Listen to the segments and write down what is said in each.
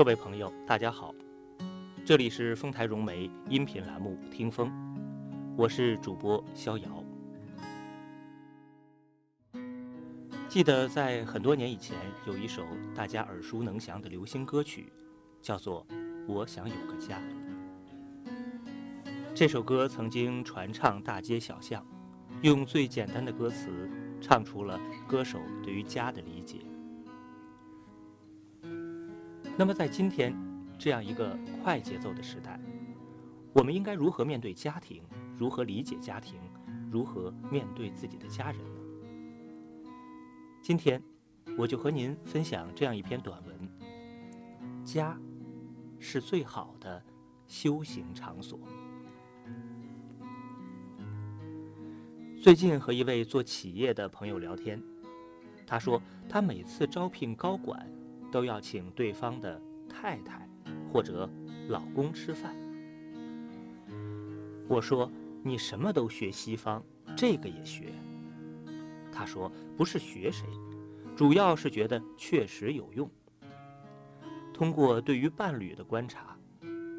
各位朋友，大家好，这里是丰台融媒音频栏目《听风》，我是主播逍遥。记得在很多年以前，有一首大家耳熟能详的流行歌曲，叫做《我想有个家》。这首歌曾经传唱大街小巷，用最简单的歌词唱出了歌手对于家的理解。那么，在今天这样一个快节奏的时代，我们应该如何面对家庭？如何理解家庭？如何面对自己的家人呢？今天，我就和您分享这样一篇短文：家是最好的修行场所。最近和一位做企业的朋友聊天，他说他每次招聘高管。都要请对方的太太或者老公吃饭。我说：“你什么都学西方，这个也学。”他说：“不是学谁，主要是觉得确实有用。通过对于伴侣的观察，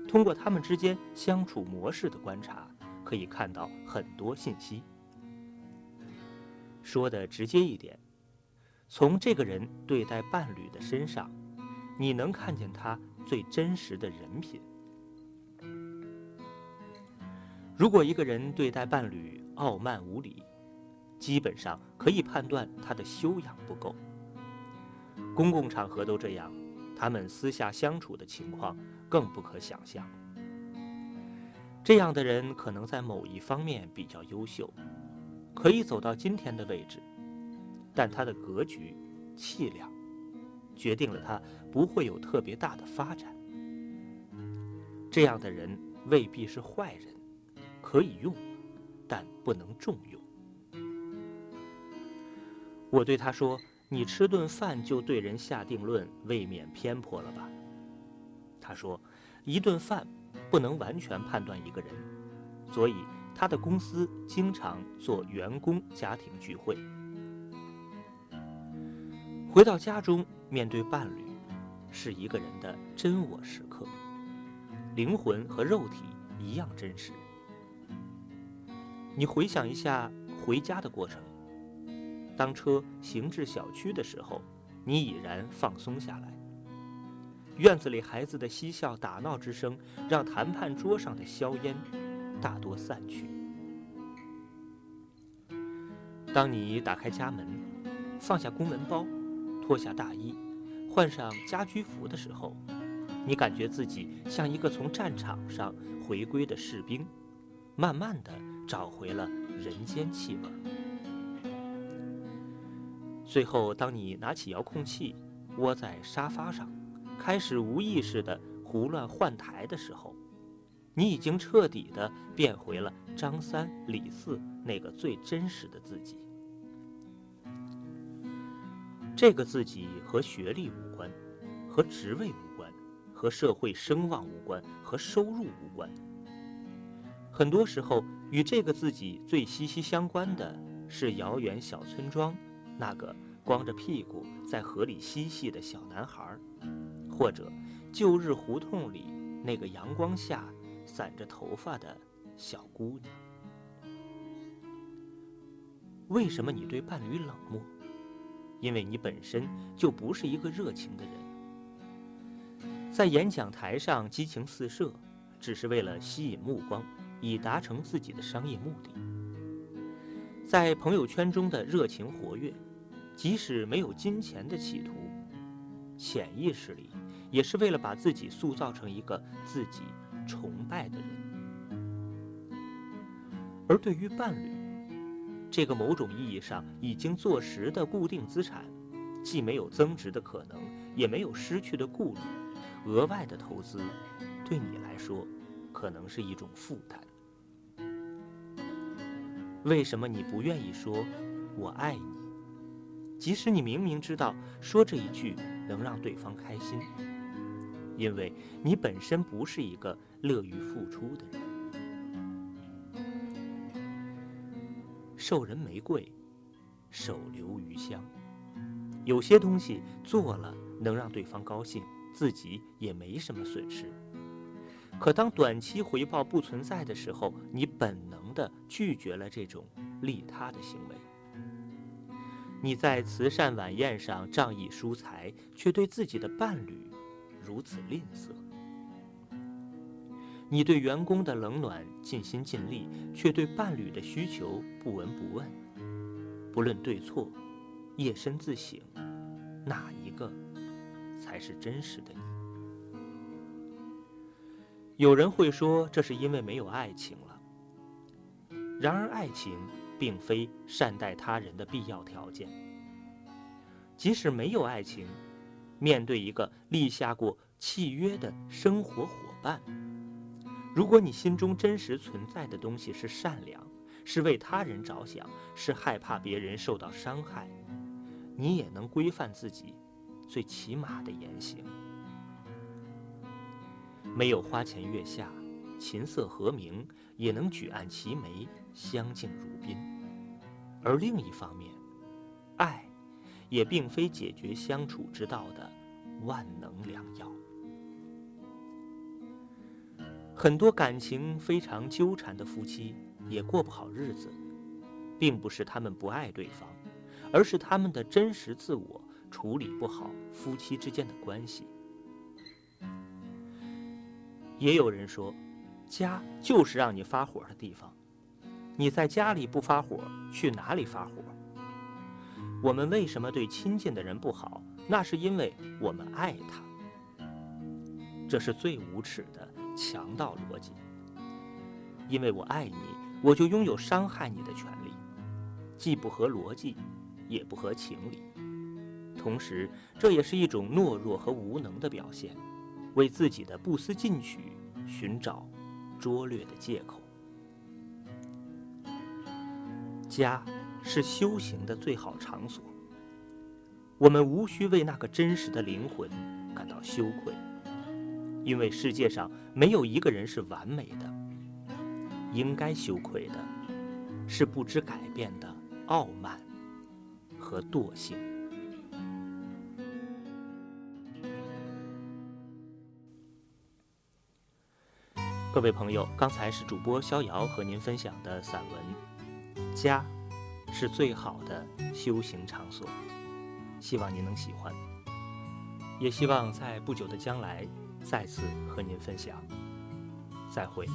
通过他们之间相处模式的观察，可以看到很多信息。说的直接一点。”从这个人对待伴侣的身上，你能看见他最真实的人品。如果一个人对待伴侣傲慢无礼，基本上可以判断他的修养不够。公共场合都这样，他们私下相处的情况更不可想象。这样的人可能在某一方面比较优秀，可以走到今天的位置。但他的格局、气量，决定了他不会有特别大的发展。这样的人未必是坏人，可以用，但不能重用。我对他说：“你吃顿饭就对人下定论，未免偏颇了吧？”他说：“一顿饭不能完全判断一个人，所以他的公司经常做员工家庭聚会。”回到家中，面对伴侣，是一个人的真我时刻，灵魂和肉体一样真实。你回想一下回家的过程，当车行至小区的时候，你已然放松下来。院子里孩子的嬉笑打闹之声，让谈判桌上的硝烟大多散去。当你打开家门，放下公文包。脱下大衣，换上家居服的时候，你感觉自己像一个从战场上回归的士兵，慢慢的找回了人间气味。最后，当你拿起遥控器，窝在沙发上，开始无意识的胡乱换台的时候，你已经彻底的变回了张三李四那个最真实的自己。这个自己和学历无关，和职位无关，和社会声望无关，和收入无关。很多时候，与这个自己最息息相关的是遥远小村庄那个光着屁股在河里嬉戏的小男孩，或者旧日胡同里那个阳光下散着头发的小姑娘。为什么你对伴侣冷漠？因为你本身就不是一个热情的人，在演讲台上激情四射，只是为了吸引目光，以达成自己的商业目的；在朋友圈中的热情活跃，即使没有金钱的企图，潜意识里也是为了把自己塑造成一个自己崇拜的人。而对于伴侣，这个某种意义上已经坐实的固定资产，既没有增值的可能，也没有失去的顾虑。额外的投资，对你来说，可能是一种负担。为什么你不愿意说“我爱你”？即使你明明知道说这一句能让对方开心，因为你本身不是一个乐于付出的人。授人玫瑰，手留余香。有些东西做了能让对方高兴，自己也没什么损失。可当短期回报不存在的时候，你本能地拒绝了这种利他的行为。你在慈善晚宴上仗义疏财，却对自己的伴侣如此吝啬；你对员工的冷暖尽心尽力，却对伴侣的需求不闻不问。不论对错，夜深自省，哪一个才是真实的你？有人会说，这是因为没有爱情了。然而，爱情并非善待他人的必要条件。即使没有爱情，面对一个立下过契约的生活伙伴，如果你心中真实存在的东西是善良，是为他人着想，是害怕别人受到伤害，你也能规范自己最起码的言行。没有花前月下，琴瑟和鸣，也能举案齐眉，相敬如宾。而另一方面，爱，也并非解决相处之道的万能良药。很多感情非常纠缠的夫妻也过不好日子，并不是他们不爱对方，而是他们的真实自我处理不好夫妻之间的关系。也有人说，家就是让你发火的地方。你在家里不发火，去哪里发火？我们为什么对亲近的人不好？那是因为我们爱他。这是最无耻的强盗逻辑。因为我爱你，我就拥有伤害你的权利，既不合逻辑，也不合情理。同时，这也是一种懦弱和无能的表现。为自己的不思进取寻找拙劣的借口。家是修行的最好场所。我们无需为那个真实的灵魂感到羞愧，因为世界上没有一个人是完美的。应该羞愧的，是不知改变的傲慢和惰性。各位朋友，刚才是主播逍遥和您分享的散文《家是最好的修行场所》，希望您能喜欢，也希望在不久的将来再次和您分享。再会。